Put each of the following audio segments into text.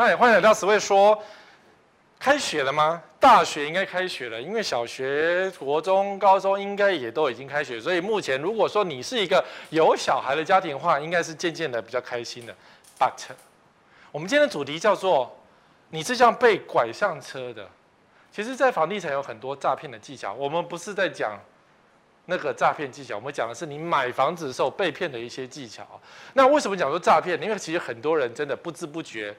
嗨，欢迎来到十位说。开学了吗？大学应该开学了，因为小学、国中、高中应该也都已经开学，所以目前如果说你是一个有小孩的家庭的话，应该是渐渐的比较开心的。But，我们今天的主题叫做“你是像被拐上车的”。其实，在房地产有很多诈骗的技巧，我们不是在讲那个诈骗技巧，我们讲的是你买房子的时候被骗的一些技巧。那为什么讲说诈骗？因为其实很多人真的不知不觉。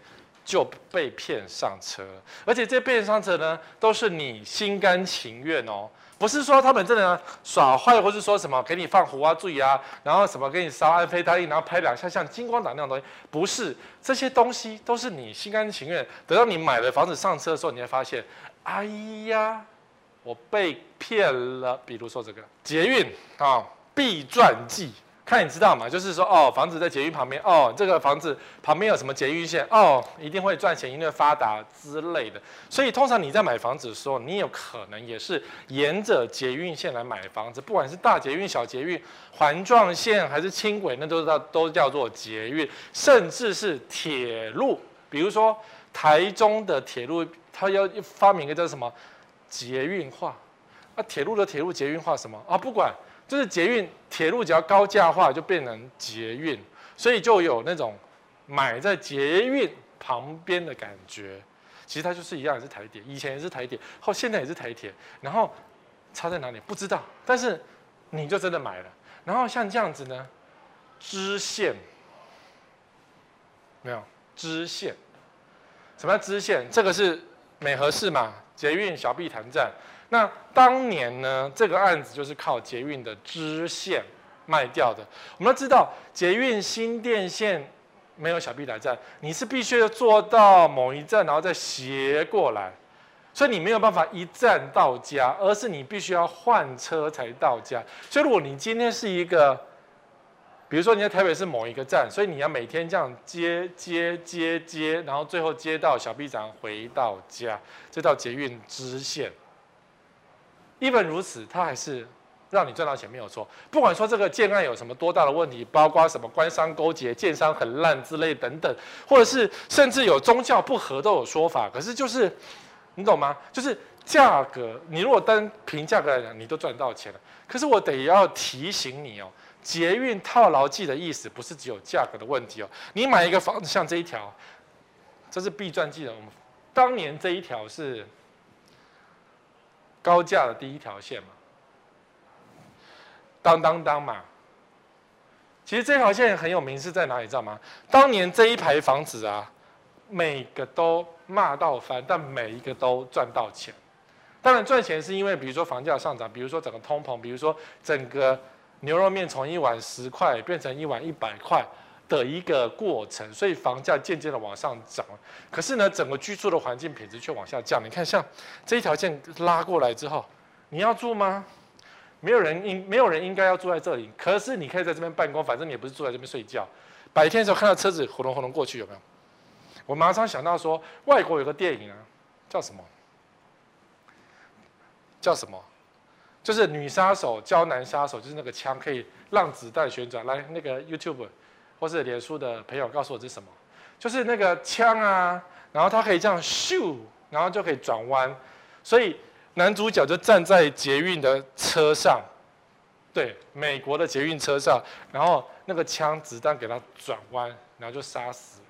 就被骗上车，而且这骗上车呢，都是你心甘情愿哦，不是说他们真的耍坏，或是说什么给你放胡啊、醉啊，然后什么给你烧安非他命，然后拍两下像金光党那种东西，不是，这些东西都是你心甘情愿。等到你买了房子上车的时候，你会发现，哎呀，我被骗了。比如说这个捷运啊，必赚记。看你知道吗？就是说，哦，房子在捷运旁边，哦，这个房子旁边有什么捷运线，哦，一定会赚钱，一定会发达之类的。所以，通常你在买房子的时候，你有可能也是沿着捷运线来买房子，不管是大捷运、小捷运、环状线还是轻轨，那都叫都叫做捷运，甚至是铁路。比如说，台中的铁路，它要发明一个叫什么捷运化啊？铁路的铁路捷运化什么啊？不管。就是捷运铁路只要高架化，就变成捷运，所以就有那种买在捷运旁边的感觉。其实它就是一样，也是台铁，以前也是台铁，后现在也是台铁，然后差在哪里不知道，但是你就真的买了。然后像这样子呢，支线没有支线，什么叫支线？这个是美和市嘛，捷运小碧潭站。那当年呢，这个案子就是靠捷运的支线卖掉的。我们都知道，捷运新店线没有小碧来站，你是必须要坐到某一站，然后再斜过来，所以你没有办法一站到家，而是你必须要换车才到家。所以如果你今天是一个，比如说你在台北市某一个站，所以你要每天这样接接接接，然后最后接到小碧站回到家，这叫捷运支线。一本如此，它还是让你赚到钱没有错。不管说这个建案有什么多大的问题，包括什么官商勾结、建商很烂之类等等，或者是甚至有宗教不合都有说法。可是就是你懂吗？就是价格，你如果单凭价格来讲，你都赚到钱了。可是我得要提醒你哦，捷运套牢记的意思不是只有价格的问题哦。你买一个房子，像这一条，这是必赚记的。我们当年这一条是。高架的第一条线嘛，当当当嘛。其实这条线很有名，是在哪里？知道吗？当年这一排房子啊，每个都骂到翻，但每一个都赚到钱。当然赚钱是因为，比如说房价上涨，比如说整个通膨，比如说整个牛肉面从一碗十块变成一碗一百块。的一个过程，所以房价渐渐的往上涨，可是呢，整个居住的环境品质却往下降。你看，像这一条线拉过来之后，你要住吗？没有人应，没有人应该要住在这里。可是你可以在这边办公，反正你也不是住在这边睡觉。白天的时候看到车子轰隆轰隆过去，有没有？我马上想到说，外国有个电影啊，叫什么？叫什么？就是女杀手教男杀手，就是那个枪可以让子弹旋转。来，那个 YouTube。或是脸书的朋友告诉我这是什么？就是那个枪啊，然后它可以这样咻，然后就可以转弯，所以男主角就站在捷运的车上，对，美国的捷运车上，然后那个枪子弹给他转弯，然后就杀死了。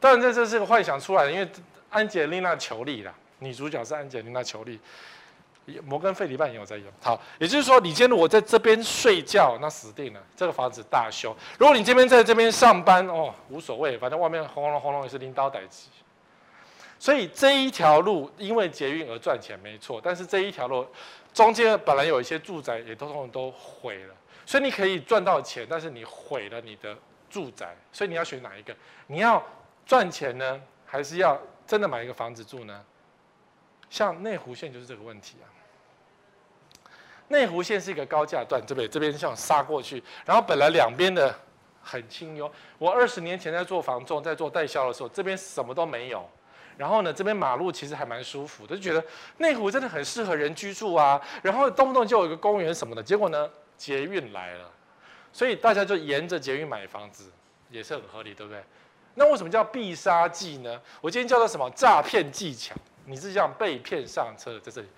当然这这是个幻想出来的，因为安吉丽娜·裘莉啦，女主角是安吉丽娜·裘莉。摩根费里曼也有在用。好，也就是说，你今天如果在这边睡觉，那死定了，这个房子大修。如果你这边在这边上班，哦，无所谓，反正外面轰隆轰隆也是领导代志。所以这一条路因为捷运而赚钱没错，但是这一条路中间本来有一些住宅也都通通都毁了，所以你可以赚到钱，但是你毁了你的住宅，所以你要选哪一个？你要赚钱呢，还是要真的买一个房子住呢？像内湖线就是这个问题啊。内湖线是一个高架段，这边这边像杀过去，然后本来两边的很清幽。我二十年前在做房仲，在做代销的时候，这边什么都没有。然后呢，这边马路其实还蛮舒服的，就觉得内湖真的很适合人居住啊。然后动不动就有一个公园什么的。结果呢，捷运来了，所以大家就沿着捷运买房子，也是很合理，对不对？那为什么叫必杀技呢？我今天叫做什么诈骗技巧？你是这样被骗上车的，在这里，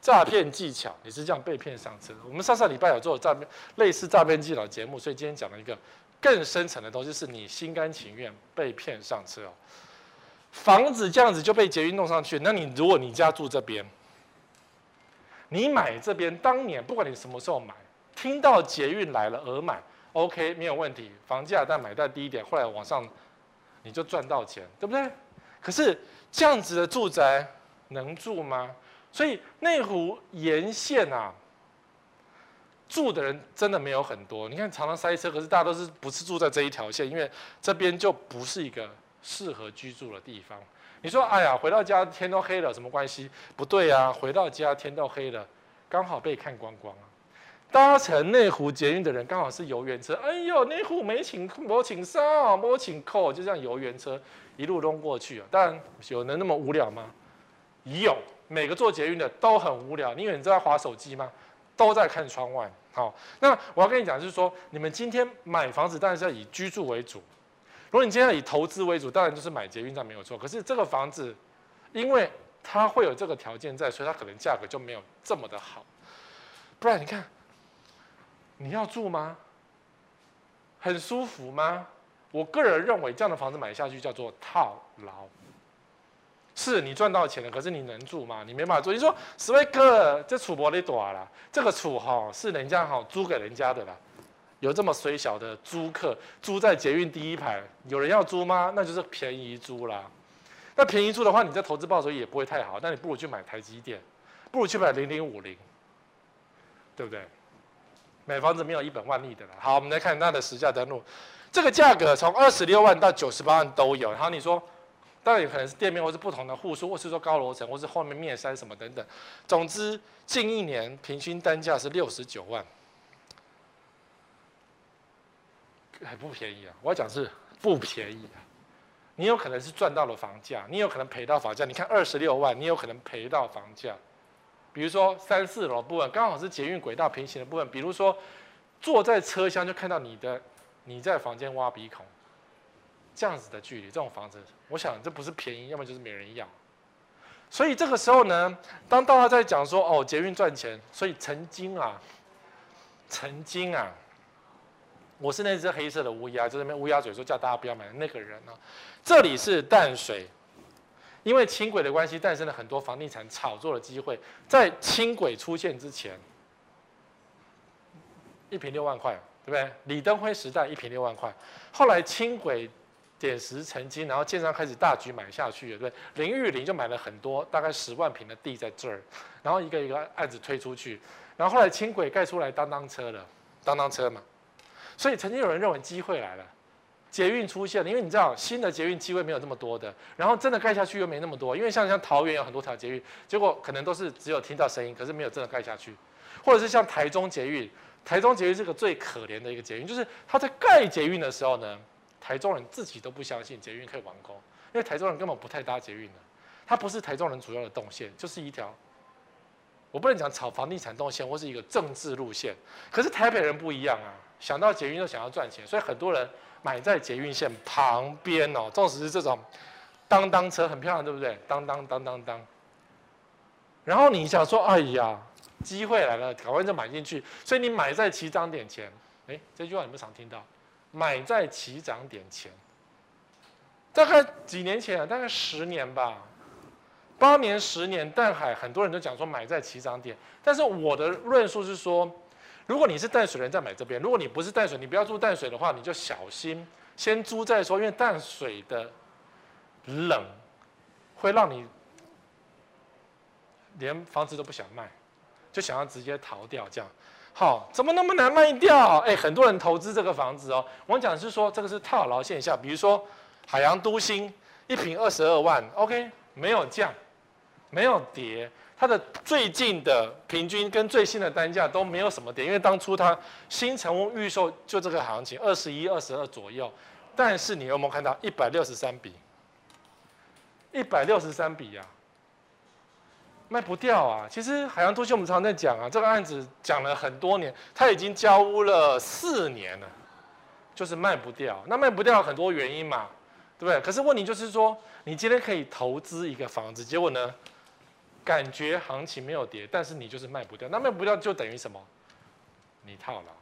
诈骗技巧，你是这样被骗上车。我们上上礼拜有做诈骗类似诈骗技巧节目，所以今天讲了一个更深层的东西，是你心甘情愿被骗上车哦。房子这样子就被捷运弄上去，那你如果你家住这边，你买这边当年不管你什么时候买，听到捷运来了而买，OK 没有问题，房价但买在低一点，后来往上你就赚到钱，对不对？可是这样子的住宅能住吗？所以内湖沿线啊，住的人真的没有很多。你看常常塞车，可是大家都是不是住在这一条线，因为这边就不是一个。适合居住的地方，你说，哎呀，回到家天都黑了，什么关系？不对啊，回到家天都黑了，刚好被看光光啊。搭乘内湖捷运的人刚好是游园车，哎呦，内湖没请没请上，没请扣，就这样游园车一路弄过去啊。当然有人那么无聊吗？有，每个坐捷运的都很无聊。你以为你在滑手机吗？都在看窗外。好，那我要跟你讲，就是说，你们今天买房子当然是要以居住为主。如果你今天要以投资为主，当然就是买捷运站没有错。可是这个房子，因为它会有这个条件在，所以它可能价格就没有这么的好。不然你看，你要住吗？很舒服吗？我个人认为这样的房子买下去叫做套牢。是你赚到钱了，可是你能住吗？你没办法住。你说史威哥，这厝没得大啦，这个楚哈是人家哈租给人家的啦。有这么衰小的租客租在捷运第一排，有人要租吗？那就是便宜租啦。那便宜租的话，你在投资报酬也不会太好。那你不如去买台积电，不如去买零零五零，对不对？买房子没有一本万利的啦。好，我们来看它的实价登录，这个价格从二十六万到九十八万都有。然后你说，当然有可能是店面，或是不同的户数，或是说高楼层，或是后面面山什么等等。总之，近一年平均单价是六十九万。还不便宜啊！我要讲是不便宜啊。你有可能是赚到了房价，你有可能赔到房价。你看二十六万，你有可能赔到房价。比如说三四楼部分，刚好是捷运轨道平行的部分。比如说坐在车厢就看到你的你在房间挖鼻孔，这样子的距离，这种房子，我想这不是便宜，要么就是没人要。所以这个时候呢，当大家在讲说哦捷运赚钱，所以曾经啊，曾经啊。我是那只黑色的乌鸦，就在那边乌鸦嘴说叫大家不要买那个人呢、啊。这里是淡水，因为轻轨的关系，诞生了很多房地产炒作的机会。在轻轨出现之前，一平六万块，对不对？李登辉时代一平六万块，后来轻轨点石成金，然后建商开始大举买下去，对不对？林玉玲就买了很多，大概十万平的地在这儿，然后一个一个案子推出去，然后后来轻轨盖出来当当车了，当当车嘛。所以曾经有人认为机会来了，捷运出现了，因为你知道新的捷运机会没有那么多的，然后真的盖下去又没那么多，因为像像桃园有很多条捷运，结果可能都是只有听到声音，可是没有真的盖下去，或者是像台中捷运，台中捷运是个最可怜的一个捷运，就是他在盖捷运的时候呢，台中人自己都不相信捷运可以完工，因为台中人根本不太搭捷运的，它不是台中人主要的动线，就是一条。我不能讲炒房地产动线或是一个政治路线，可是台北人不一样啊，想到捷运就想要赚钱，所以很多人买在捷运线旁边哦，纵使是这种当当车很漂亮，对不对？当当当当当。然后你想说，哎呀，机会来了，赶快就买进去。所以你买在起涨点前，哎，这句话你们常听到？买在起涨点前，大概几年前啊，大概十年吧。八年、十年，淡海很多人都讲说买在起涨点，但是我的论述是说，如果你是淡水人，在买这边；如果你不是淡水，你不要住淡水的话，你就小心先租再说，因为淡水的冷会让你连房子都不想卖，就想要直接逃掉。这样，好，怎么那么难卖掉？哎，很多人投资这个房子哦。我讲是说，这个是套牢现象，比如说海洋都心一平二十二万，OK，没有降。没有跌，它的最近的平均跟最新的单价都没有什么跌，因为当初它新成屋预售就这个行情，二十一、二十二左右。但是你有没有看到一百六十三笔？一百六十三笔呀，卖不掉啊！其实海洋都心我们常常在讲啊，这个案子讲了很多年，它已经交屋了四年了，就是卖不掉。那卖不掉很多原因嘛，对不对？可是问题就是说，你今天可以投资一个房子，结果呢，感觉行情没有跌，但是你就是卖不掉，那卖不掉就等于什么？你套牢，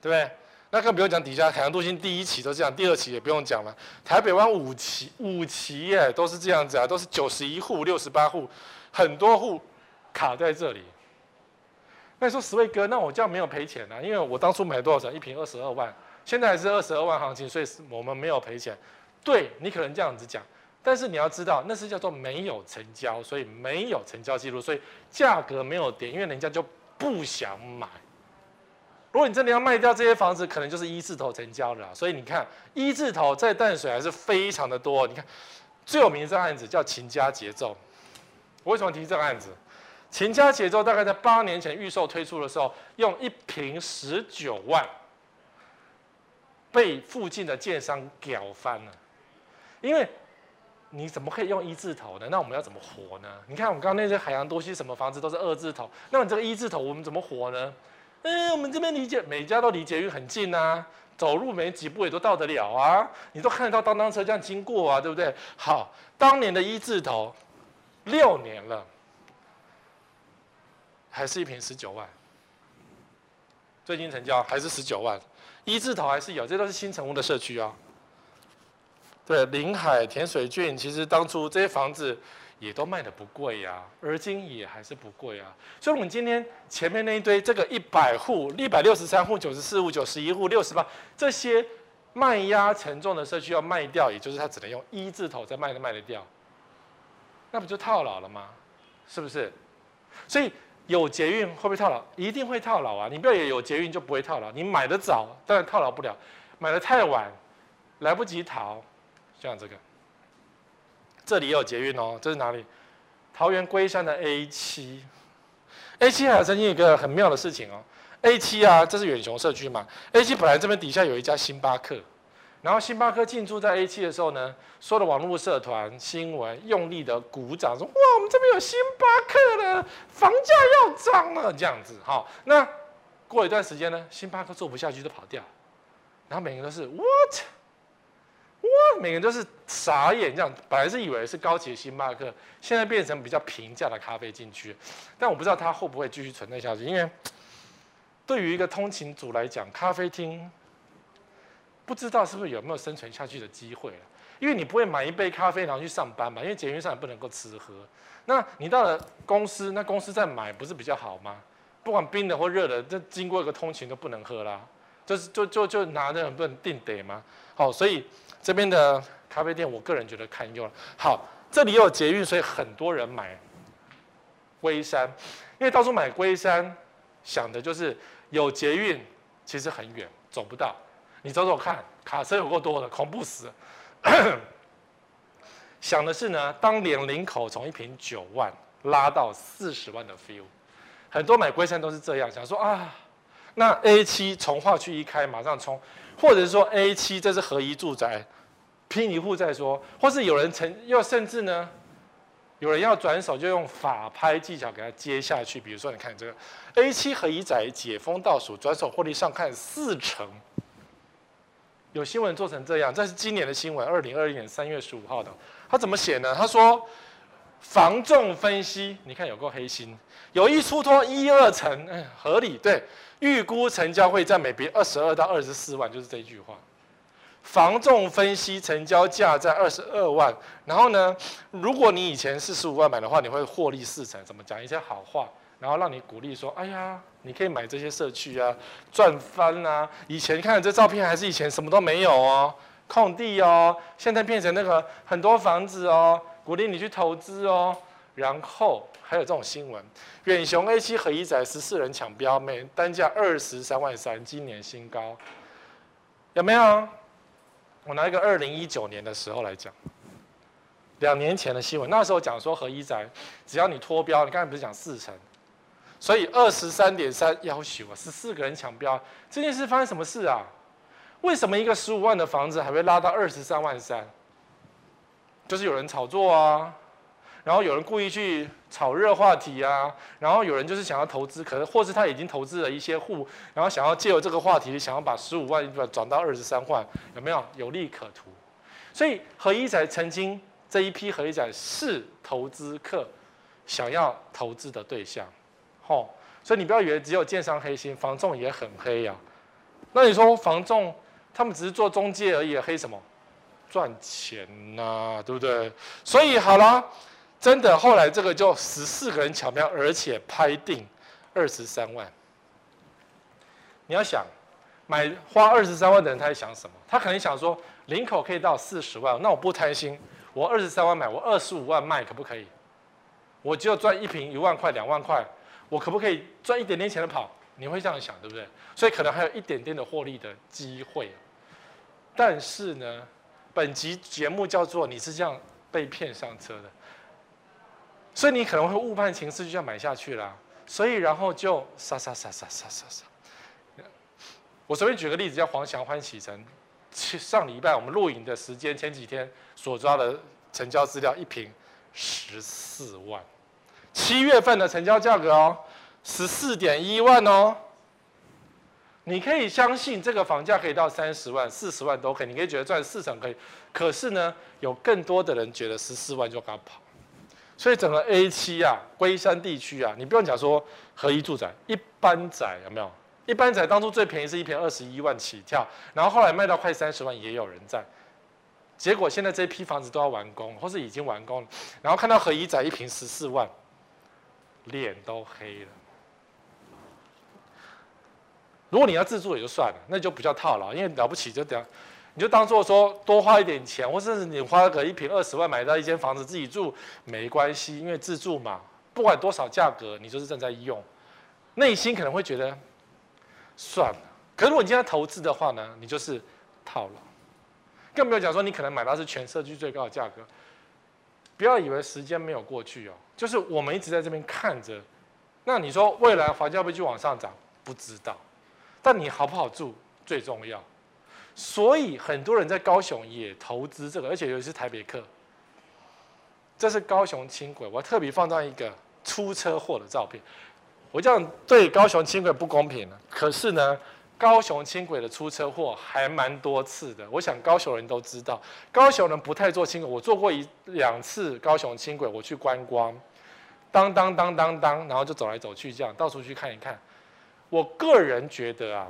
对不对？那更不用讲底下海洋都心第一期都这样，第二期也不用讲了。台北湾五期五期耶，都是这样子啊，都是九十一户、六十八户，很多户卡在这里。那你说十位哥，那我这样没有赔钱啊？因为我当初买多少钱？一平二十二万。现在还是二十二万行情，所以我们没有赔钱。对，你可能这样子讲，但是你要知道，那是叫做没有成交，所以没有成交记录，所以价格没有跌，因为人家就不想买。如果你真的要卖掉这些房子，可能就是一字头成交了。所以你看，一字头在淡水还是非常的多。你看，最有名的这个案子叫秦家节奏。我为什么提这个案子？秦家节奏大概在八年前预售推出的时候，用一瓶十九万。被附近的建商屌翻了，因为你怎么可以用一字头呢？那我们要怎么活呢？你看我们刚刚那些海洋都西什么房子都是二字头，那你这个一字头我们怎么活呢？嗯，我们这边离捷每家都离捷运很近啊，走路没几步也都到得了啊，你都看得到当当车这样经过啊，对不对？好，当年的一字头，六年了，还是一坪十九万，最近成交还是十九万。一字头还是有，这都是新成屋的社区啊。对，临海甜水郡，其实当初这些房子也都卖得不贵呀，而今也还是不贵啊。所以，我们今天前面那一堆，这个一百户、一百六十三户、九十四户、九十一户、六十八，这些卖压沉重的社区要卖掉，也就是它只能用一字头再卖得卖得掉，那不就套牢了吗？是不是？所以。有捷运会不会套牢？一定会套牢啊！你不要以为有捷运就不会套牢。你买得早，当然套牢不了；买得太晚，来不及逃。像这个，这里也有捷运哦。这是哪里？桃园龟山的 A 七。A 七还曾经一个很妙的事情哦。A 七啊，这是远雄社区嘛？A 七本来这边底下有一家星巴克。然后星巴克进驻在 A 七的时候呢，所有的网络社团新闻用力的鼓掌说：“哇，我们这边有星巴克了，房价要涨了。”这样子，好，那过一段时间呢，星巴克做不下去就跑掉，然后每个人都是 what，哇，每个人都是傻眼，这样本来是以为是高级的星巴克，现在变成比较平价的咖啡进去，但我不知道它会不会继续存在下去，因为对于一个通勤族来讲，咖啡厅。不知道是不是有没有生存下去的机会了？因为你不会买一杯咖啡然后去上班嘛，因为捷运上也不能够吃喝。那你到了公司，那公司再买不是比较好吗？不管冰的或热的，这经过一个通勤都不能喝啦，就是就就就拿那种不能定得吗？好，所以这边的咖啡店，我个人觉得堪忧了。好，这里有捷运，所以很多人买龟山，因为到处买龟山，想的就是有捷运，其实很远，走不到。你走走看，卡车有够多的，恐怖死。想的是呢，当年林口从一瓶九万拉到四十万的 feel，很多买龟山都是这样想说啊，那 A 七重划区一开马上冲，或者是说 A 七这是合一住宅，拼一户再说，或是有人成又甚至呢，有人要转手就用法拍技巧给他接下去，比如说你看这个 A 七合一宅解封倒数转手获利上看四成。有新闻做成这样，这是今年的新闻，二零二一年三月十五号的。他怎么写呢？他说，防重分析，你看有够黑心，有意出脱一二成，哎，合理对。预估成交会在每坪二十二到二十四万，就是这句话。防重分析成交价在二十二万，然后呢，如果你以前四十五万买的话，你会获利四成。怎么讲一些好话？然后让你鼓励说：“哎呀，你可以买这些社区啊，赚翻啊！以前看这照片还是以前什么都没有哦，空地哦，现在变成那个很多房子哦，鼓励你去投资哦。然后还有这种新闻：远雄 A 七合一宅十四人抢标，每单价二十三万三，今年新高，有没有？我拿一个二零一九年的时候来讲，两年前的新闻，那时候讲说合一宅，只要你脱标，你刚才不是讲四成？”所以二十三点三要求啊，十四个人抢标，这件事发生什么事啊？为什么一个十五万的房子还会拉到二十三万三？就是有人炒作啊，然后有人故意去炒热话题啊，然后有人就是想要投资，可能或是他已经投资了一些户，然后想要借由这个话题，想要把十五万转到二十三万，有没有有利可图？所以合一宅曾经这一批合一宅是投资客想要投资的对象，吼。所以你不要以为只有建商黑心，房仲也很黑呀、啊。那你说房仲他们只是做中介而已，黑什么？赚钱呐、对不对？所以好了，真的后来这个就十四个人抢标，而且拍定二十三万。你要想买花二十三万的人，他在想什么？他可能想说，领口可以到四十万，那我不贪心，我二十三万买，我二十五万卖，可不可以？我就赚一瓶一万块、两万块。我可不可以赚一点点钱的跑？你会这样想，对不对？所以可能还有一点点的获利的机会。但是呢，本集节目叫做你是这样被骗上车的，所以你可能会误判情势，就这样买下去了。所以然后就杀杀杀杀杀杀杀。我随便举个例子，叫黄祥欢喜程。上礼拜我们录影的时间，前几天所抓的成交资料，一坪十四万。七月份的成交价格哦，十四点一万哦。你可以相信这个房价可以到三十万、四十万都可以，你可以觉得赚四成可以。可是呢，有更多的人觉得十四万就该跑。所以整个 A 七啊，龟山地区啊，你不用讲说合一住宅，一般宅有没有？一般宅当初最便宜是一坪二十一万起跳，然后后来卖到快三十万也有人在。结果现在这批房子都要完工，或是已经完工了，然后看到合一宅一坪十四万。脸都黑了。如果你要自住也就算了，那就不叫套牢，因为了不起就等，你就当做说多花一点钱，或甚至你花个一平二十万买到一间房子自己住没关系，因为自住嘛，不管多少价格，你就是正在用，内心可能会觉得算了。可如果你今天投资的话呢，你就是套牢，更没有讲说你可能买到是全社区最高的价格。不要以为时间没有过去哦，就是我们一直在这边看着。那你说未来房价会不会继续往上涨？不知道。但你好不好住最重要。所以很多人在高雄也投资这个，而且尤其是台北客。这是高雄轻轨，我特别放上一个出车祸的照片。我这样对高雄轻轨不公平了。可是呢？高雄轻轨的出车祸还蛮多次的，我想高雄人都知道。高雄人不太坐轻轨，我坐过一两次高雄轻轨，我去观光，当当当当当，然后就走来走去，这样到处去看一看。我个人觉得啊，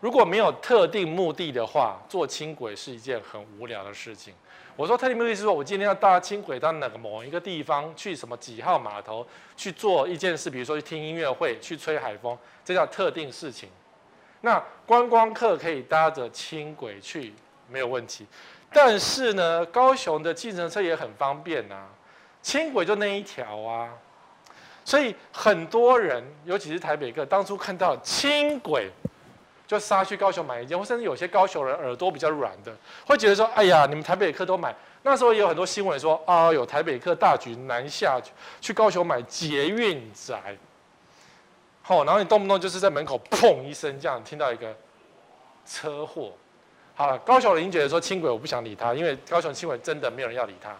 如果没有特定目的的话，坐轻轨是一件很无聊的事情。我说特定目的是说，我今天要搭轻轨到哪个某一个地方，去什么几号码头去做一件事，比如说去听音乐会、去吹海风，这叫特定事情。那观光客可以搭着轻轨去，没有问题。但是呢，高雄的计程车也很方便啊，轻轨就那一条啊，所以很多人，尤其是台北客，当初看到轻轨。就杀去高雄买一间，或甚至有些高雄人耳朵比较软的，会觉得说：“哎呀，你们台北客都买。”那时候也有很多新闻说：“啊，有台北客大举南下去高雄买捷运宅。”好，然后你动不动就是在门口砰一声这样听到一个车祸。好了，高雄人已经觉得说轻轨我不想理他，因为高雄轻轨真的没有人要理他。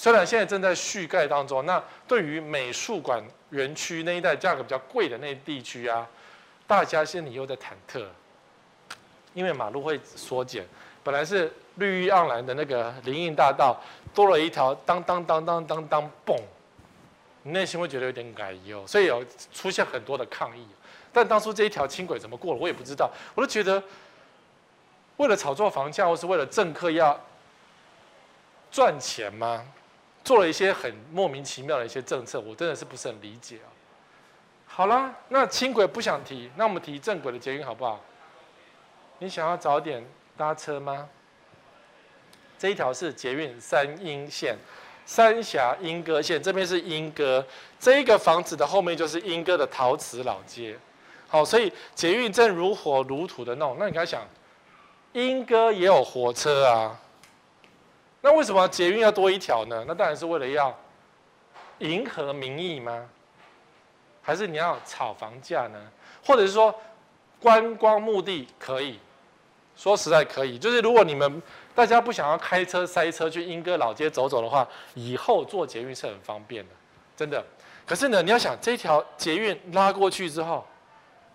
虽然现在正在续盖当中，那对于美术馆园区那一带价格比较贵的那地区啊，大家心里又在忐忑。因为马路会缩减，本来是绿意盎然的那个林荫大道，多了一条当当当当当当蹦，你内心会觉得有点改忧，所以有出现很多的抗议。但当初这一条轻轨怎么过了，我也不知道。我都觉得，为了炒作房价，或是为了政客要赚钱吗？做了一些很莫名其妙的一些政策，我真的是不是很理解啊。好了，那轻轨不想提，那我们提正轨的捷运好不好？你想要早点搭车吗？这一条是捷运三莺线，三峡莺歌线，这边是莺歌，这一个房子的后面就是莺歌的陶瓷老街。好，所以捷运正如火如荼的弄。那你该想，莺歌也有火车啊，那为什么捷运要多一条呢？那当然是为了要迎合民意吗？还是你要炒房价呢？或者是说观光目的可以？说实在可以，就是如果你们大家不想要开车塞车去莺歌老街走走的话，以后坐捷运是很方便的，真的。可是呢，你要想这条捷运拉过去之后，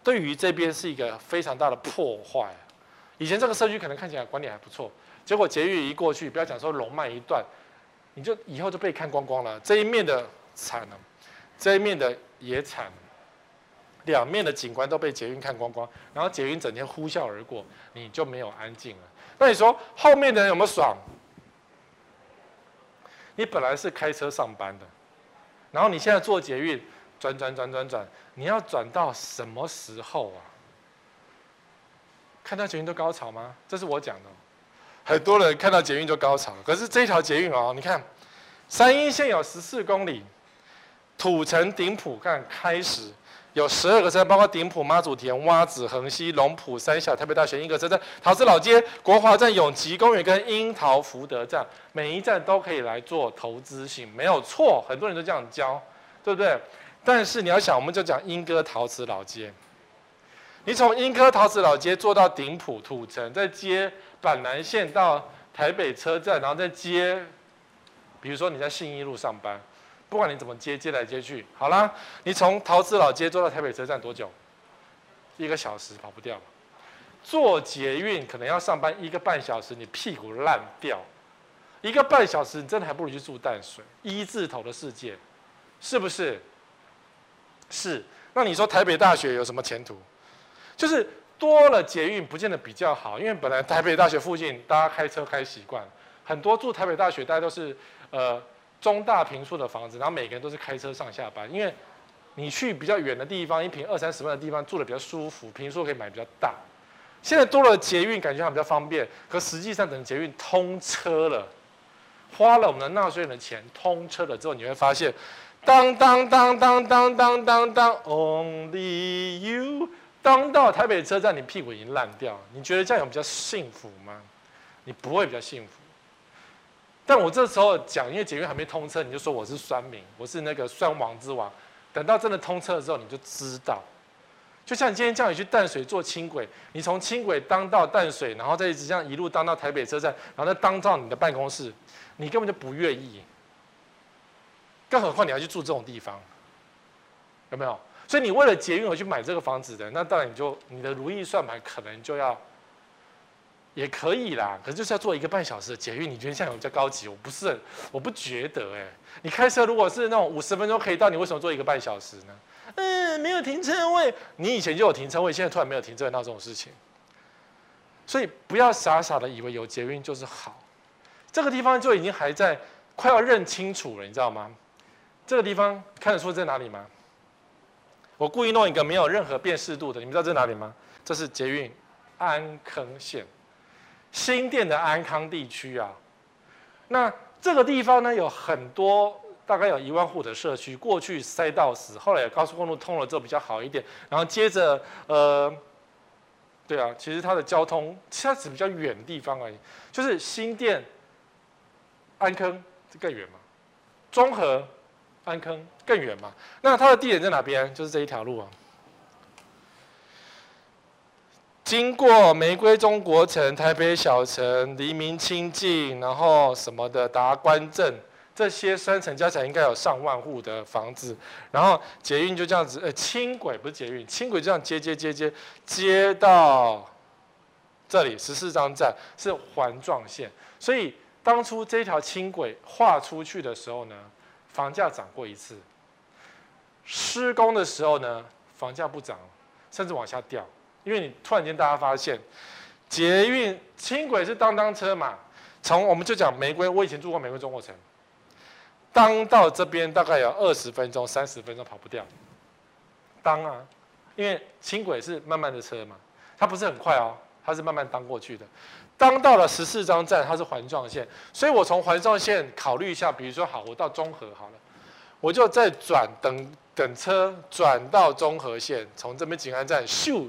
对于这边是一个非常大的破坏，以前这个社区可能看起来管理还不错，结果捷运一过去，不要讲说龙脉一段，你就以后就被看光光了。这一面的惨了，这一面的也惨，两面的景观都被捷运看光光，然后捷运整天呼啸而过，你就没有安静了。那你说后面的人有没有爽？你本来是开车上班的，然后你现在坐捷运转转转转转，你要转到什么时候啊？看到捷运都高潮吗？这是我讲的。很多人看到捷运就高潮，可是这条捷运哦，你看，山阴线有十四公里，土城顶埔看开始。有十二个车站，包括顶埔、妈祖田、洼子、横溪、龙埔、三峡、台北大学一个车站、桃子老街、国华站、永吉公园跟樱桃福德站，每一站都可以来做投资型，没有错，很多人都这样教，对不对？但是你要想，我们就讲莺歌桃子老街，你从莺歌桃子老街坐到顶埔土城，再接板南线到台北车站，然后再接，比如说你在信义路上班。不管你怎么接，接来接去，好啦，你从桃子老街坐到台北车站多久？一个小时跑不掉。坐捷运可能要上班一个半小时，你屁股烂掉。一个半小时，你真的还不如去住淡水，一字头的世界，是不是？是。那你说台北大学有什么前途？就是多了捷运不见得比较好，因为本来台北大学附近大家开车开习惯，很多住台北大学大家都是呃。中大平数的房子，然后每个人都是开车上下班，因为你去比较远的地方，一平二三十万的地方住的比较舒服，平数可以买比较大。现在多了捷运，感觉上比较方便，可实际上等捷运通车了，花了我们的纳税人的钱，通车了之后，你会发现，当当当当当当当当，Only you，当到台北车站，你屁股已经烂掉，你觉得这样有比较幸福吗？你不会比较幸福。但我这时候讲，因为捷运还没通车，你就说我是酸民，我是那个酸王之王。等到真的通车的时候，你就知道。就像你今天叫你去淡水坐轻轨，你从轻轨当到淡水，然后再一直这样一路当到台北车站，然后再当到你的办公室，你根本就不愿意。更何况你要去住这种地方，有没有？所以你为了捷运而去买这个房子的，那当然你就你的如意算盘可能就要。也可以啦，可是就是要坐一个半小时的捷运，你觉得这样有比较高级？我不是，我不觉得哎。你开车如果是那种五十分钟可以到，你为什么坐一个半小时呢？嗯，没有停车位。你以前就有停车位，现在突然没有停车位，闹这种事情。所以不要傻傻的以为有捷运就是好。这个地方就已经还在快要认清楚了，你知道吗？这个地方看得出在哪里吗？我故意弄一个没有任何辨识度的，你们知道这是哪里吗？这是捷运安坑线。新店的安康地区啊，那这个地方呢，有很多，大概有一万户的社区，过去塞到死，后来高速公路通了之后比较好一点，然后接着呃，对啊，其实它的交通其实它只比较远的地方而已，就是新店、安坑更远嘛，中和、安坑更远嘛，那它的地点在哪边？就是这一条路啊。经过玫瑰中国城、台北小城、黎明清境，然后什么的达观镇，这些三层加起来应该有上万户的房子。然后捷运就这样子，呃，轻轨不是捷运，轻轨这样接接接接接到这里十四张站是环状线。所以当初这条轻轨画出去的时候呢，房价涨过一次。施工的时候呢，房价不涨，甚至往下掉。因为你突然间大家发现，捷运轻轨是当当车嘛，从我们就讲玫瑰，我以前住过玫瑰中国城，当到这边大概有二十分钟、三十分钟跑不掉。当啊，因为轻轨是慢慢的车嘛，它不是很快哦，它是慢慢当过去的。当到了十四张站，它是环状线，所以我从环状线考虑一下，比如说好，我到中和好了，我就再转等等车转到中和线，从这边景安站咻。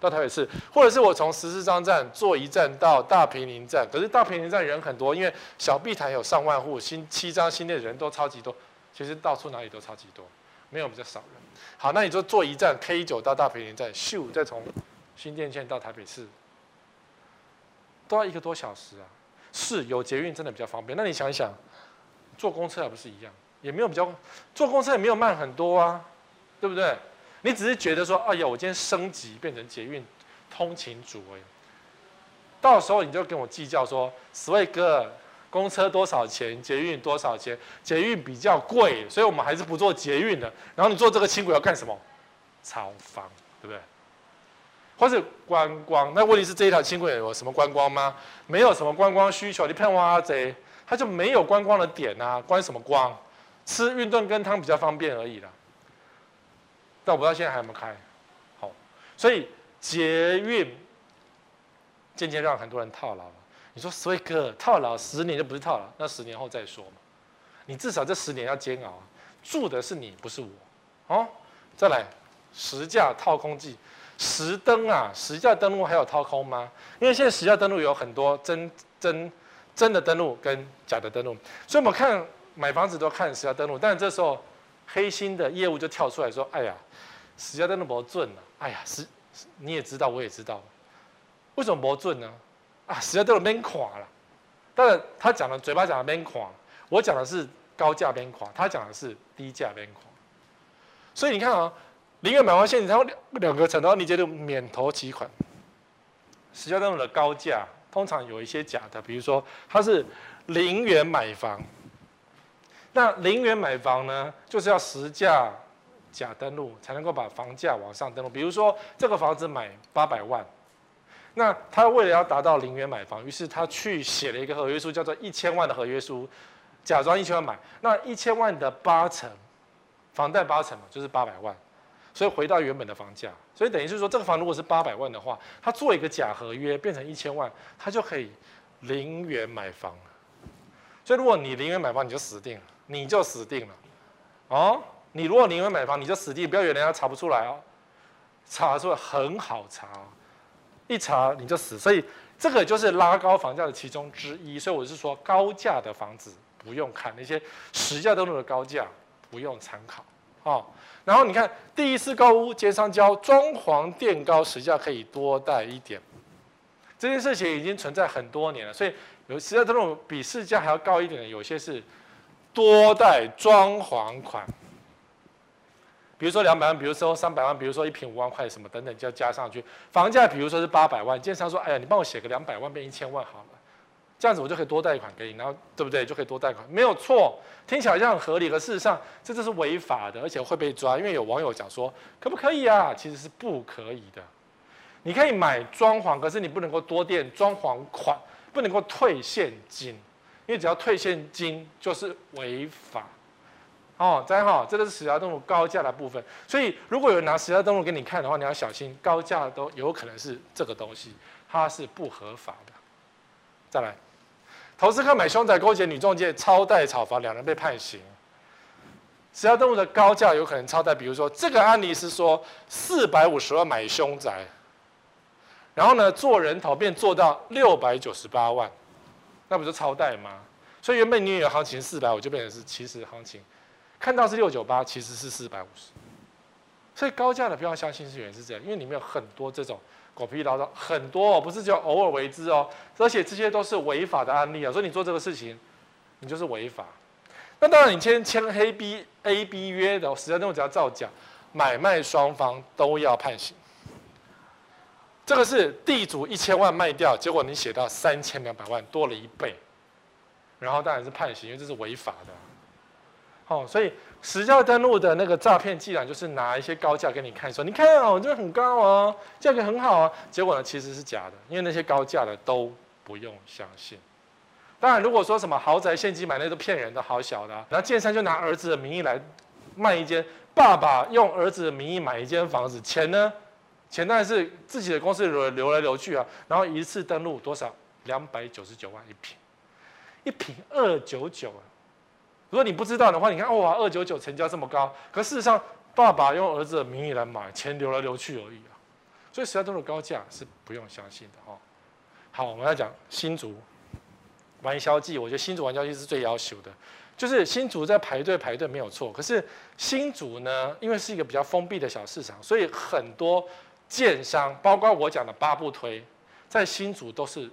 到台北市，或者是我从十四张站坐一站到大坪林站，可是大坪林站人很多，因为小碧潭有上万户，新七张新店人都超级多，其实到处哪里都超级多，没有比较少人。好，那你就坐一站 K 九到大坪林站，咻，再从新店线到台北市，都要一个多小时啊。是有捷运真的比较方便，那你想一想，坐公车还不是一样，也没有比较，坐公车也没有慢很多啊，对不对？你只是觉得说，哎呀，我今天升级变成捷运通勤族而已。到时候你就跟我计较说，Sway 哥，公车多少钱？捷运多少钱？捷运比较贵，所以我们还是不做捷运的。然后你坐这个轻轨要干什么？超方，对不对？或是观光？那问题是这一条轻轨有什么观光吗？没有什么观光需求，你骗我啊贼，它就没有观光的点啊，观什么光？吃运动羹汤比较方便而已啦。但我不知道现在还有没有开。好，所以捷运。渐渐让很多人套牢了。你说，Sway 哥套牢十年就不是套牢，那十年后再说嘛。你至少这十年要煎熬，住的是你，不是我。哦，再来，实价套空计，实登啊，实价登录还有掏空吗？因为现在实价登录有很多真真真的登录跟假的登录，所以我们看买房子都看实价登录，但这时候黑心的业务就跳出来说：“哎呀，实价登录不准了。”哎呀，实你也知道，我也知道。为什么不准呢？啊，实际都有边垮了。但是他讲的嘴巴讲的边垮，我讲的是高价边垮，他讲的是低价边垮。所以你看啊，零元买完现金，它两两个程度，你觉得免投期款。实价登录的高价通常有一些假的，比如说它是零元买房，那零元买房呢，就是要实价假登录才能够把房价往上登录。比如说这个房子买八百万。那他为了要达到零元买房，于是他去写了一个合约书，叫做一千万的合约书，假装一千万买。那一千万的八成，房贷八成嘛，就是八百万，所以回到原本的房价。所以等于是说，这个房如果是八百万的话，他做一个假合约变成一千万，他就可以零元买房。所以如果你零元买房，你就死定了，你就死定了。哦，你如果零元买房，你就死定，不要以为人家查不出来哦，查出来很好查。一查你就死，所以这个就是拉高房价的其中之一。所以我是说，高价的房子不用看，那些实价登录的高价不用参考。哦，然后你看第一次购屋奸商交装潢垫高，实价可以多贷一点。这件事情已经存在很多年了，所以有实价登录比市价还要高一点的，有些是多贷装潢款。比如说两百万，比如说三百万，比如说一平五万块什么等等，就要加上去。房价比如说是八百万，建商说：“哎呀，你帮我写个两百万变一千万好了，这样子我就可以多贷款给你，然后对不对？就可以多贷款，没有错，听起来好像很合理，可事实上这就是违法的，而且会被抓。因为有网友讲说，可不可以啊？其实是不可以的。你可以买装潢，可是你不能够多垫装潢款，不能够退现金，因为只要退现金就是违法。”哦，再好，这个是实价登录高价的部分。所以，如果有人拿实价登录给你看的话，你要小心，高价都有可能是这个东西，它是不合法的。再来，投资客买凶宅勾结女中介超贷炒房，两人被判刑。实价登录的高价有可能超贷，比如说这个案例是说四百五十万买凶宅，然后呢做人头便做到六百九十八万，那不就超贷吗？所以原本你以为行情四百五，就变成是其实行情。看到是六九八，其实是四百五十，所以高价的不要相信是原因是这样，因为里面有很多这种狗屁倒灶，很多哦，不是就偶尔为之哦，而且这些都是违法的案例啊，所以你做这个事情，你就是违法。那当然，你签签黑 B A B 约的，实际上只要造假，买卖双方都要判刑。这个是地主一千万卖掉，结果你写到三千两百万，多了一倍，然后当然是判刑，因为这是违法的。哦，所以实价登录的那个诈骗伎俩就是拿一些高价给你看，说你看哦，这个很高哦，价格很好啊，结果呢其实是假的，因为那些高价的都不用相信。当然，如果说什么豪宅现金买那都骗人的，好小的。然后建商就拿儿子的名义来卖一间，爸爸用儿子的名义买一间房子，钱呢？钱当然是自己的公司流流来流去啊。然后一次登录多少？两百九十九万一平，一平二九九啊。如果你不知道的话，你看哇，二九九成交这么高，可事实上爸爸用儿子的名义来买，钱流来流去而已啊。所以实价登录高价是不用相信的哈。好，我们要讲新竹玩销季，我觉得新竹玩销季是最要求的，就是新竹在排队排队没有错，可是新竹呢，因为是一个比较封闭的小市场，所以很多建商，包括我讲的八步推，在新竹都是，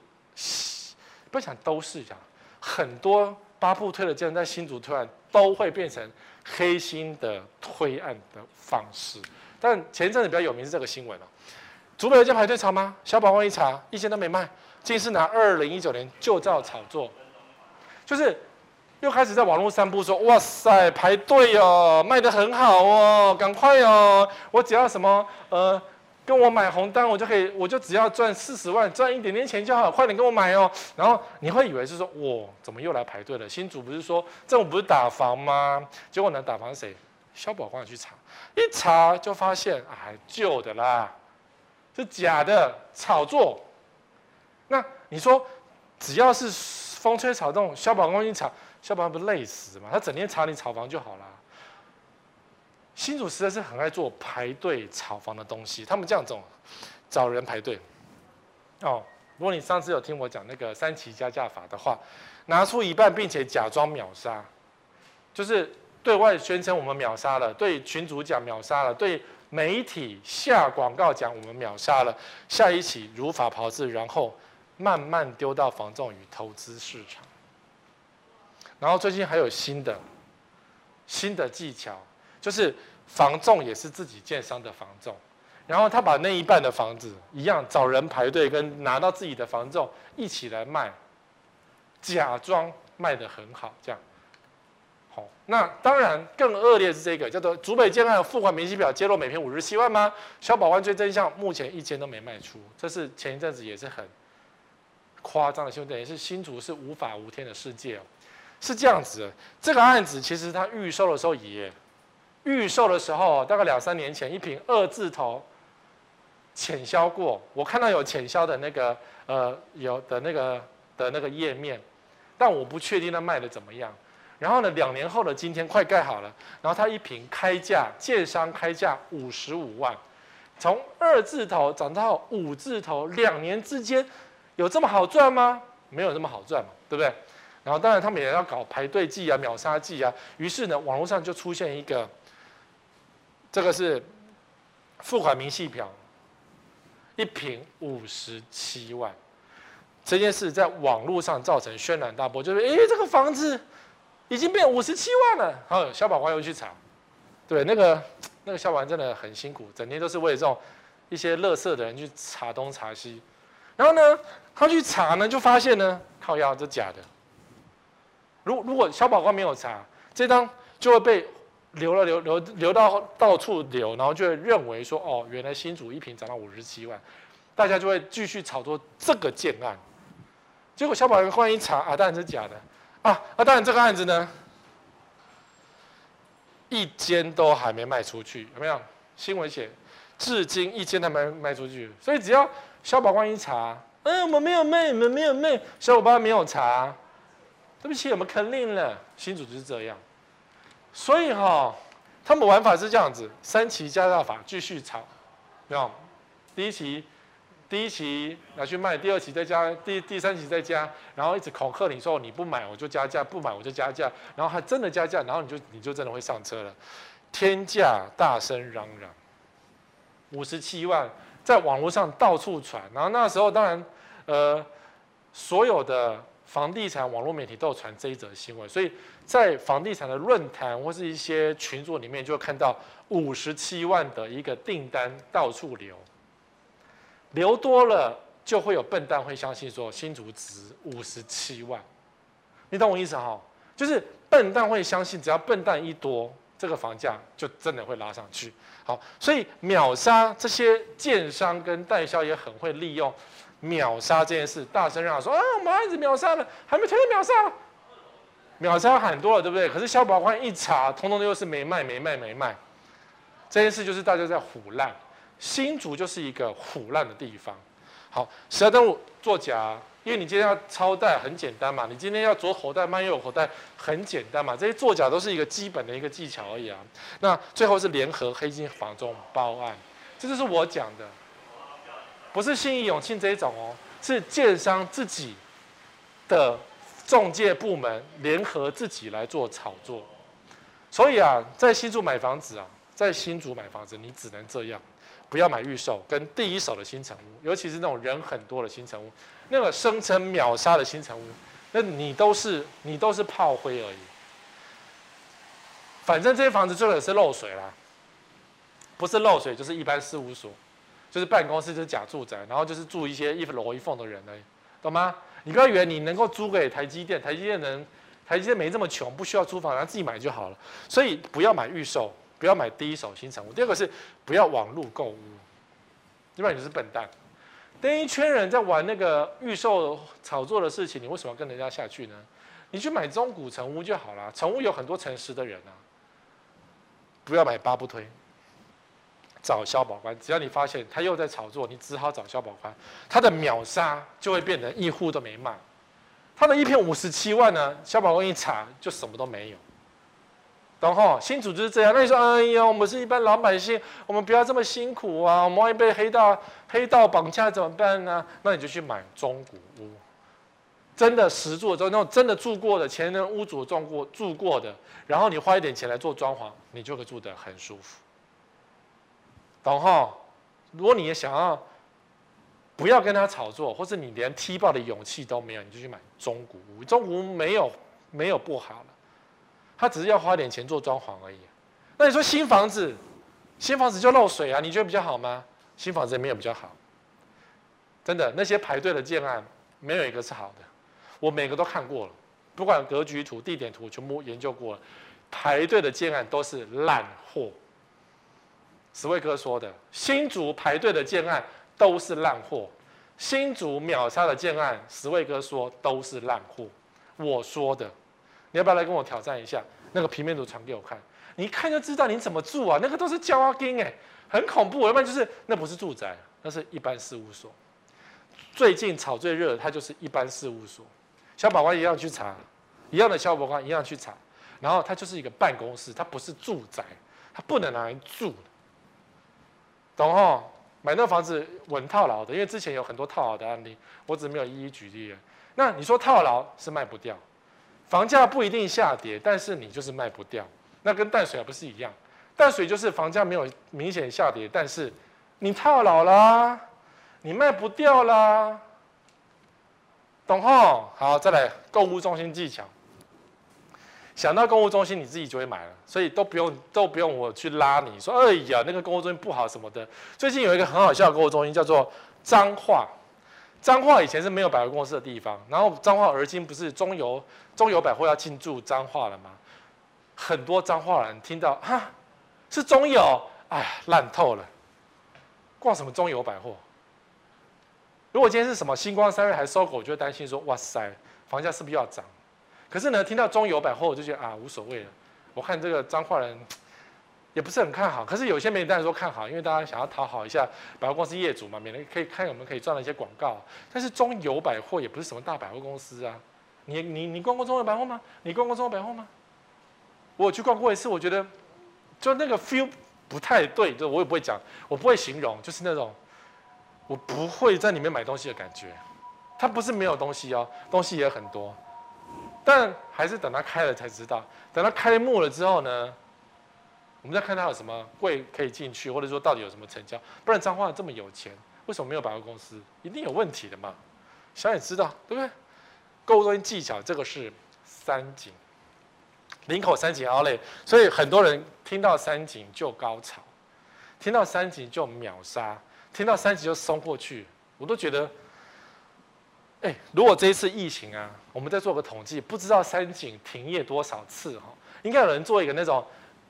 不想都是讲很多。八部推的建在新竹推案都会变成黑心的推案的方式，但前一阵子比较有名是这个新闻哦，竹北有间排队炒吗？小保万一查，一间都没卖，竟是拿二零一九年旧照炒作，就是又开始在网络散布说，哇塞，排队哦，卖得很好哦，赶快哦，我只要什么呃。跟我买红单，我就可以，我就只要赚四十万，赚一点点钱就好，快点跟我买哦。然后你会以为是说，我，怎么又来排队了？新主不是说政府不是打房吗？结果呢，打房谁？消保官去查，一查就发现，哎，旧的啦，是假的，炒作。那你说，只要是风吹草动，消保官一查，消保官不累死吗？他整天查你炒房就好了。新主实在是很爱做排队炒房的东西，他们这样种找人排队。哦，如果你上次有听我讲那个三期加价法的话，拿出一半并且假装秒杀，就是对外宣称我们秒杀了，对群主讲秒杀了，对媒体下广告讲我们秒杀了，下一期如法炮制，然后慢慢丢到房仲与投资市场。然后最近还有新的新的技巧，就是。房仲也是自己建商的房仲，然后他把那一半的房子一样找人排队，跟拿到自己的房仲一起来卖，假装卖得很好，这样。好，那当然更恶劣是这个叫做竹北建案付款明细表揭露每坪五十七万吗？小保官追真相，目前一间都没卖出，这是前一阵子也是很夸张的新闻，等于是新竹是无法无天的世界哦，是这样子。这个案子其实他预售的时候也。预售的时候，大概两三年前，一瓶二字头浅销过，我看到有浅销的那个呃有的那个的那个页面，但我不确定它卖的怎么样。然后呢，两年后的今天快盖好了，然后它一瓶开价，建商开价五十五万，从二字头涨到五字头，两年之间有这么好赚吗？没有这么好赚嘛，对不对？然后当然他们也要搞排队计啊、秒杀计啊，于是呢，网络上就出现一个。这个是付款明细表，一瓶五十七万，这件事在网络上造成轩然大波，就是哎，这个房子已经变五十七万了。然后消保官又去查，对，那个那个消保官真的很辛苦，整天都是为这种一些垃圾的人去查东查西。然后呢，他去查呢，就发现呢，靠腰这假的。如如果消保官没有查，这张就会被。流了流流流到到处流，然后就会认为说，哦，原来新竹一瓶涨到五十七万，大家就会继续炒作这个建案。结果消保官一查啊，当然是假的啊啊！当然这个案子呢，一间都还没卖出去，有没有？新闻写，至今一间都没卖出去。所以只要消保官一查，嗯、我们没有卖，我们没有卖，消保官没有查，对不起，我们肯定了，新主就是这样。所以哈、哦，他们玩法是这样子：三期加价法继续炒，没有？第一期，第一期拿去卖，第二期再加，第第三期再加，然后一直恐吓你说你不买我就加价，不买我就加价，然后还真的加价，然后你就你就真的会上车了，天价大声嚷嚷，五十七万在网络上到处传，然后那时候当然，呃，所有的。房地产网络媒体都有传这一则新闻，所以在房地产的论坛或是一些群组里面，就会看到五十七万的一个订单到处流，流多了就会有笨蛋会相信说新竹值五十七万，你懂我意思哈？就是笨蛋会相信，只要笨蛋一多，这个房价就真的会拉上去。好，所以秒杀这些建商跟代销也很会利用。秒杀这件事，大声嚷说：“啊，我们案子秒杀了，还没推到秒杀，秒杀很多了，对不对？可是消保官一查，通通又是没卖、没卖、没卖。这件事就是大家在唬烂，新竹就是一个唬烂的地方。好，十二登录作假，因为你今天要超贷很简单嘛，你今天要左口袋慢右口袋很简单嘛，这些作假都是一个基本的一个技巧而已啊。那最后是联合黑金房中包案，这就是我讲的。”不是信义永庆这一种哦，是建商自己的中介部门联合自己来做炒作。所以啊，在新竹买房子啊，在新竹买房子，你只能这样，不要买预售跟第一手的新成屋，尤其是那种人很多的新成屋，那个声称秒杀的新成屋，那你都是你都是炮灰而已。反正这些房子最后也是漏水啦，不是漏水就是一般事务所。就是办公室就是假住宅，然后就是住一些一楼一凤的人呢，懂吗？你不要以为你能够租给台积电，台积电能，台积电没这么穷，不需要租房，然后自己买就好了。所以不要买预售，不要买第一手新成屋。第二个是不要网络购物，要不然你是笨蛋。等一圈人在玩那个预售炒作的事情，你为什么要跟人家下去呢？你去买中古成屋就好了，成屋有很多诚实的人啊。不要买八不推，找消保官。只要你发现他又在炒作，你只好找消保官。他的秒杀就会变成一户都没卖。他的一片五十七万呢，消保官一查就什么都没有。然后新主就是这样，那你说，哎呀，我们是一般老百姓，我们不要这么辛苦啊，我们万一被黑道黑道绑架怎么办呢？那你就去买中古屋，真的实住的，那种真的住过的，前任屋主住过住过的，然后你花一点钱来做装潢，你就会住得很舒服。懂哈？如果你也想要不要跟他炒作，或是你连踢爆的勇气都没有，你就去买中古屋，中古屋没有没有不好了。他只是要花点钱做装潢而已，那你说新房子，新房子就漏水啊？你觉得比较好吗？新房子也没有比较好，真的，那些排队的建案没有一个是好的，我每个都看过了，不管格局图、地点图，全部研究过了，排队的建案都是烂货。石卫哥说的，新竹排队的建案都是烂货，新竹秒杀的建案，石卫哥说都是烂货，我说的。你要不要来跟我挑战一下？那个平面图传给我看，你一看就知道你怎么住啊？那个都是胶啊钉哎，很恐怖。要不然就是那不是住宅，那是一般事务所。最近炒最热，它就是一般事务所。消保官一样去查，一样的消防官一样去查，然后它就是一个办公室，它不是住宅，它不能拿来住。懂吼？买那房子稳套牢的，因为之前有很多套牢的案例，我只没有一一举例了。那你说套牢是卖不掉。房价不一定下跌，但是你就是卖不掉，那跟淡水还不是一样？淡水就是房价没有明显下跌，但是你套牢啦，你卖不掉啦，懂吼？好，再来购物中心技巧。想到购物中心，你自己就会买了，所以都不用都不用我去拉你说，哎呀，那个购物中心不好什么的。最近有一个很好笑的购物中心，叫做彰化。彰化以前是没有百货公司的地方，然后彰化而今不是中油中油百货要进驻彰化了吗？很多彰化人听到哈是中油，哎烂透了，逛什么中油百货？如果今天是什么星光三月还收购，我就会担心说哇塞，房价是不是要涨？可是呢，听到中油百货，我就觉得啊无所谓了。我看这个彰化人。也不是很看好，可是有些媒体当然说看好，因为大家想要讨好一下百货公司业主嘛，免得可以看我们可以赚了一些广告。但是中油百货也不是什么大百货公司啊，你你你逛过中油百货吗？你逛过中油百货吗？我去逛过一次，我觉得就那个 feel 不太对，就我也不会讲，我不会形容，就是那种我不会在里面买东西的感觉。它不是没有东西哦，东西也很多，但还是等它开了才知道。等它开幕了之后呢？我们再看他有什么柜可以进去，或者说到底有什么成交，不然彰化这么有钱，为什么没有百货公司？一定有问题的嘛。想也知道，对不对？购物中心技巧，这个是三井，林口三井 Outlet，所以很多人听到三井就高潮，听到三井就秒杀，听到三井就冲过去。我都觉得，哎，如果这一次疫情啊，我们再做个统计，不知道三井停业多少次哈，应该有人做一个那种。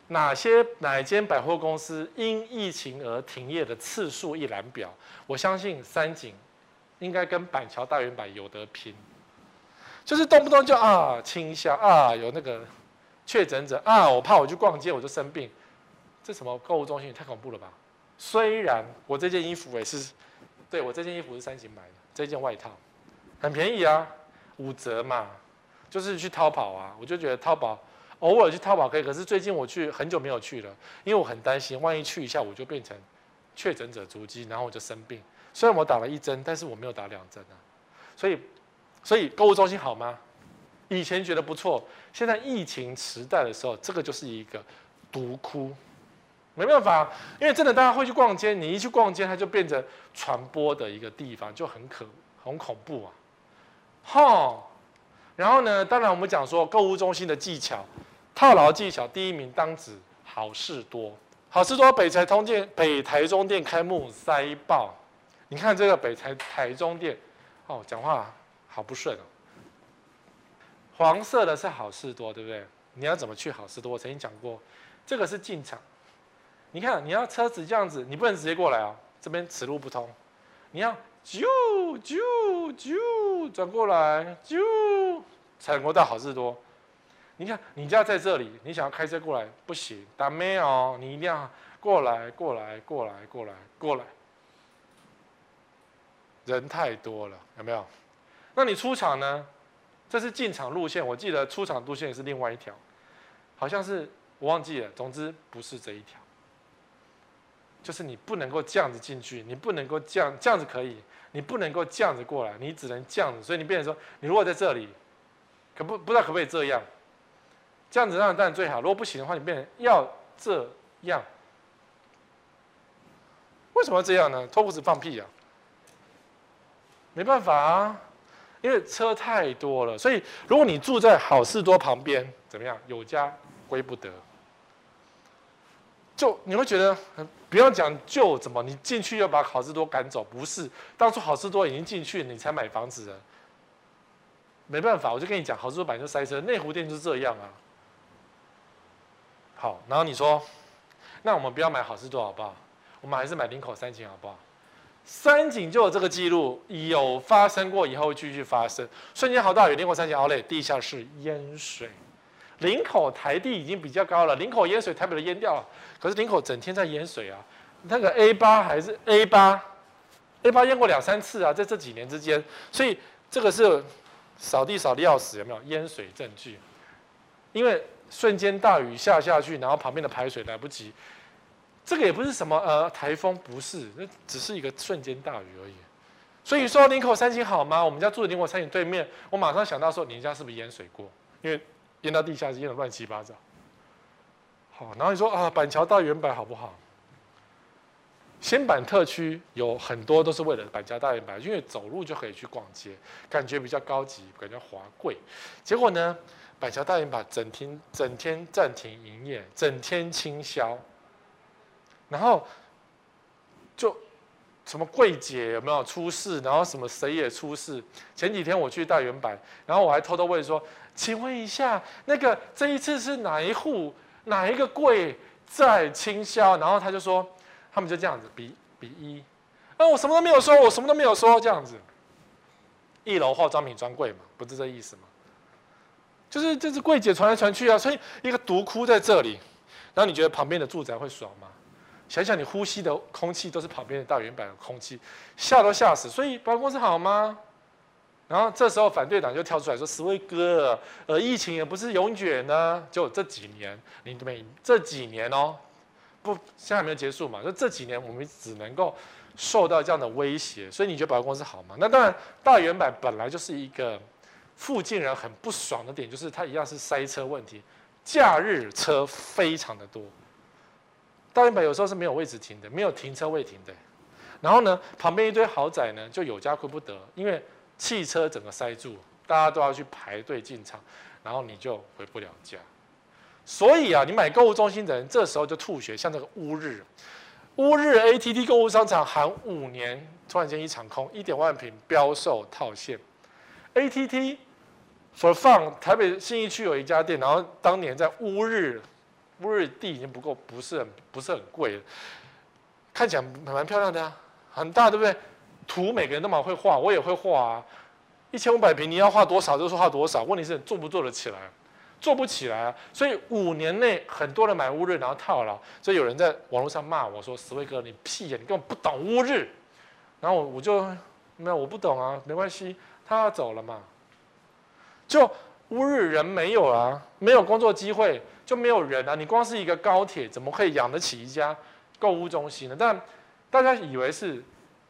哪些哪间百货公司因疫情而停业的次数一览表？我相信三井应该跟板桥大圆板有得拼，就是动不动就啊清消啊有那个确诊者啊，我怕我去逛街我就生病，这什么购物中心也太恐怖了吧？虽然我这件衣服也是，对，我这件衣服是三井买的，这件外套很便宜啊，五折嘛，就是去淘宝啊，我就觉得淘宝。偶尔去淘宝可以，可是最近我去很久没有去了，因为我很担心，万一去一下我就变成确诊者足迹，然后我就生病。虽然我打了一针，但是我没有打两针啊。所以，所以购物中心好吗？以前觉得不错，现在疫情时代的时候，这个就是一个毒窟。没办法，因为真的大家会去逛街，你一去逛街，它就变成传播的一个地方，就很可很恐怖啊。哈，然后呢，当然我们讲说购物中心的技巧。套牢技巧第一名当指好事多，好事多北台通电北台中店开幕塞爆，你看这个北台台中店，哦，讲话好不顺哦。黄色的是好事多，对不对？你要怎么去好事多？我曾经讲过，这个是进场。你看，你要车子这样子，你不能直接过来啊，这边此路不通。你要啾啾啾转过来，啾才能够到好事多。你看，你家在这里，你想要开车过来不行，但没哦，你一定要过来，过来，过来，过来，过来。人太多了，有没有？那你出场呢？这是进场路线，我记得出场路线也是另外一条，好像是我忘记了。总之不是这一条，就是你不能够这样子进去，你不能够这样这样子可以，你不能够这样子过来，你只能这样子。所以你变成说，你如果在这里，可不不知道可不可以这样。这样子当然当然最好，如果不行的话，你变成要这样。为什么要这样呢？脱裤子放屁、啊？没办法啊，因为车太多了。所以如果你住在好事多旁边，怎么样？有家归不得。就你会觉得，不要讲就怎么，你进去要把好事多赶走？不是，当初好事多已经进去，你才买房子的。没办法，我就跟你讲，好事多本来就塞车，内湖店就是这样啊。好，然后你说，那我们不要买好事多好不好？我们还是买林口三井好不好？三井就有这个记录，有发生过，以后继续发生。瞬间好大雨，林口三井奥莱地下室淹水，林口台地已经比较高了，林口淹水，台北都淹掉了。可是林口整天在淹水啊，那个 A 八还是 A 八，A 八淹过两三次啊，在这几年之间，所以这个是扫地扫地要死，有没有淹水证据？因为。瞬间大雨下下去，然后旁边的排水来不及，这个也不是什么呃台风，不是，那只是一个瞬间大雨而已。所以说林口三井好吗？我们家住的林口三井对面，我马上想到说，你家是不是淹水过？因为淹到地下室，淹的乱七八糟。好，然后你说啊，板桥大远百好不好？新板特区有很多都是为了板桥大圆百，因为走路就可以去逛街，感觉比较高级，感觉华贵。结果呢？板桥大圆百整天整天暂停营业，整天清销，然后什么柜姐有没有出事，然后什么谁也出事。前几天我去大远百，然后我还偷偷问说：“请问一下，那个这一次是哪一户哪一个柜在倾销？”然后他就说：“他们就这样子比比一，啊，我什么都没有说，我什么都没有说，这样子。一楼化妆品专柜嘛，不是这意思吗？”就是这是柜姐传来传去啊，所以一个独窟在这里，然后你觉得旁边的住宅会爽吗？想想你呼吸的空气都是旁边的大圆板的空气，吓都吓死。所以保险公司好吗？然后这时候反对党就跳出来说：“思维哥，呃，疫情也不是永远呢，就这几年，你每这几年哦，不，现在还没有结束嘛，就这几年我们只能够受到这样的威胁。所以你觉得保险公司好吗？那当然，大圆板本来就是一个。”附近人很不爽的点就是，它一样是塞车问题，假日车非常的多。大远百有时候是没有位置停的，没有停车位停的。然后呢，旁边一堆豪宅呢，就有家归不得，因为汽车整个塞住，大家都要去排队进场，然后你就回不了家。所以啊，你买购物中心的人，这时候就吐血，像这个乌日，乌日 ATT 购物商场含五年，突然间一场空，一点万坪标售套现，ATT。For fun，台北信义区有一家店，然后当年在乌日，乌日地已经不够，不是很不是很贵了，看起来蛮漂亮的啊，很大，对不对？图每个人都蛮会画，我也会画啊。一千五百坪，你要画多少就说画多少，问题是做不做得起来？做不起来啊。所以五年内很多人买乌日，然后套牢，所以有人在网络上骂我说：“思维哥，你屁眼，你根本不懂乌日。”然后我我就没有，我不懂啊，没关系，他要走了嘛。就乌日人没有啊，没有工作机会，就没有人啊。你光是一个高铁，怎么可以养得起一家购物中心呢？但大家以为是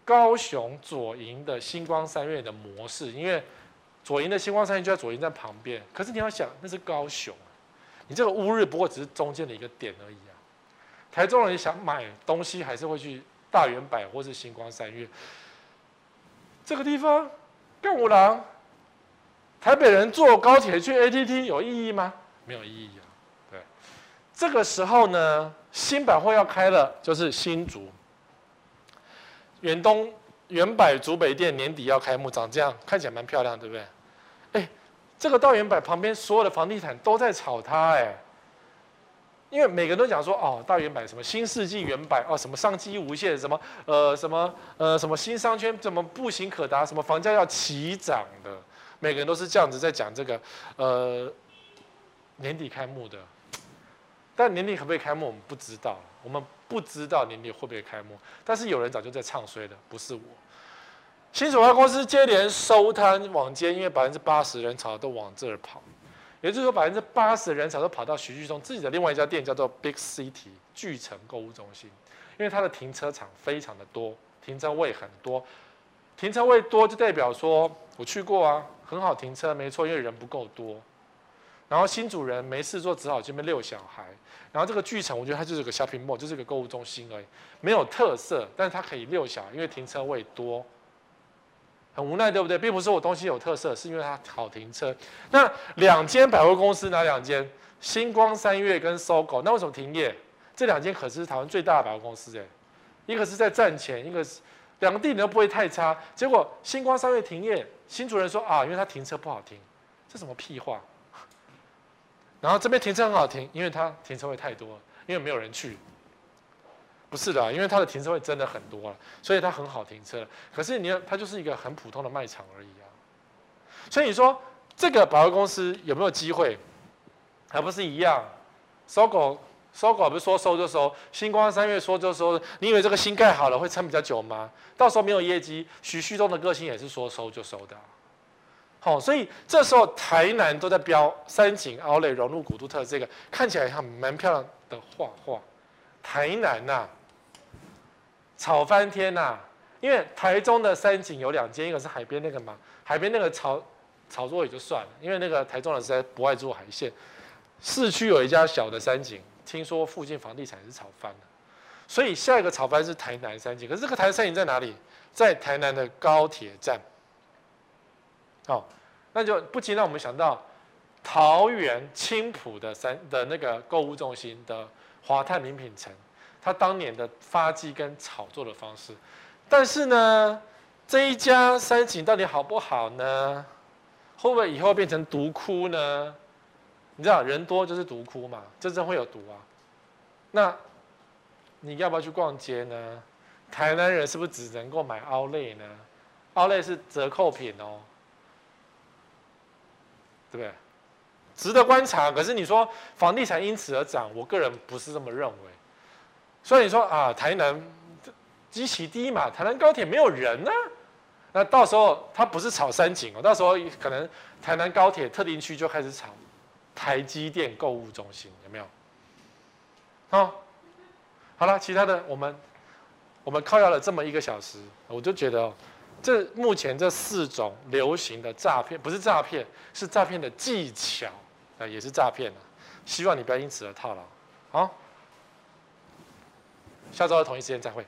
高雄左营的星光三月的模式，因为左营的星光三月就在左营站旁边。可是你要想，那是高雄，你这个乌日不过只是中间的一个点而已啊。台中人想买东西，还是会去大圆百或是星光三月这个地方，干五郎。台北人坐高铁去 ATT 有意义吗？没有意义啊。这个时候呢，新百货要开了，就是新竹、远东、远百、竹北店年底要开幕，长这样，看起来蛮漂亮，对不对？哎，这个大远百旁边所有的房地产都在炒它，哎。因为每个人都讲说哦，大远百什么新世纪远百哦，什么商机无限，什么呃什么呃什么新商圈，怎么步行可达，什么房价要齐涨的，每个人都是这样子在讲这个呃年底开幕的，但年底可不可以开幕我们不知道，我们不知道年底会不会开幕，但是有人早就在唱衰了，不是我。新竹公司接连收摊往街，因为百分之八十人潮都往这儿跑。也就是说，百分之八十的人潮都跑到徐旭东自己的另外一家店，叫做 Big City 巨城购物中心，因为它的停车场非常的多，停车位很多，停车位多就代表说我去过啊，很好停车，没错，因为人不够多。然后新主人没事做，只好这边遛小孩。然后这个巨城，我觉得它就是个 shopping mall，就是个购物中心而已，没有特色，但是它可以遛小孩，因为停车位多。很无奈，对不对？并不是我东西有特色，是因为它好停车。那两间百货公司哪两间？星光三越跟搜狗那为什么停业？这两间可是台湾最大的百货公司哎，一个是在赚钱，一个是两个地点都不会太差。结果星光三越停业，新主人说啊，因为它停车不好停，这什么屁话？然后这边停车很好停，因为它停车位太多，因为没有人去。不是的，因为它的停车位真的很多了，所以它很好停车。可是你，它就是一个很普通的卖场而已啊。所以你说这个保货公司有没有机会？还不是一样搜狗，搜狗不是说收就收，新光三月说就收。你以为这个新盖好了会撑比较久吗？到时候没有业绩，徐旭东的个性也是说收就收的。好，所以这时候台南都在标三井奥莱融入古都特，这个看起来还蛮漂亮的画画。台南呐、啊。炒翻天呐、因为台中的三井有两间，一个是海边那个嘛，海边那个炒炒作也就算了，因为那个台中人实在不爱做海鲜。市区有一家小的三井，听说附近房地产是炒翻了，所以下一个炒翻是台南三井。可是这个台南三井在哪里？在台南的高铁站。哦，那就不禁让我们想到桃园青埔的三的那个购物中心的华泰名品城。他当年的发迹跟炒作的方式，但是呢，这一家三井到底好不好呢？会不会以后变成毒窟呢？你知道人多就是毒窟嘛，真正会有毒啊。那你要不要去逛街呢？台南人是不是只能够买 Outlet 呢？Outlet 是折扣品哦，对不对？值得观察。可是你说房地产因此而涨，我个人不是这么认为。所以你说啊，台南基期低嘛，台南高铁没有人呢、那到时候它不是炒三井哦，到时候可能台南高铁特定区就开始炒台积电购物中心，有没有？好，好了，其他的我们我们靠腰了这么一个小时，我就觉得这目前这四种流行的诈骗，不是诈骗，是诈骗的技巧啊，也是诈骗，希望你不要因此而套牢，好。下周的同一时间再会。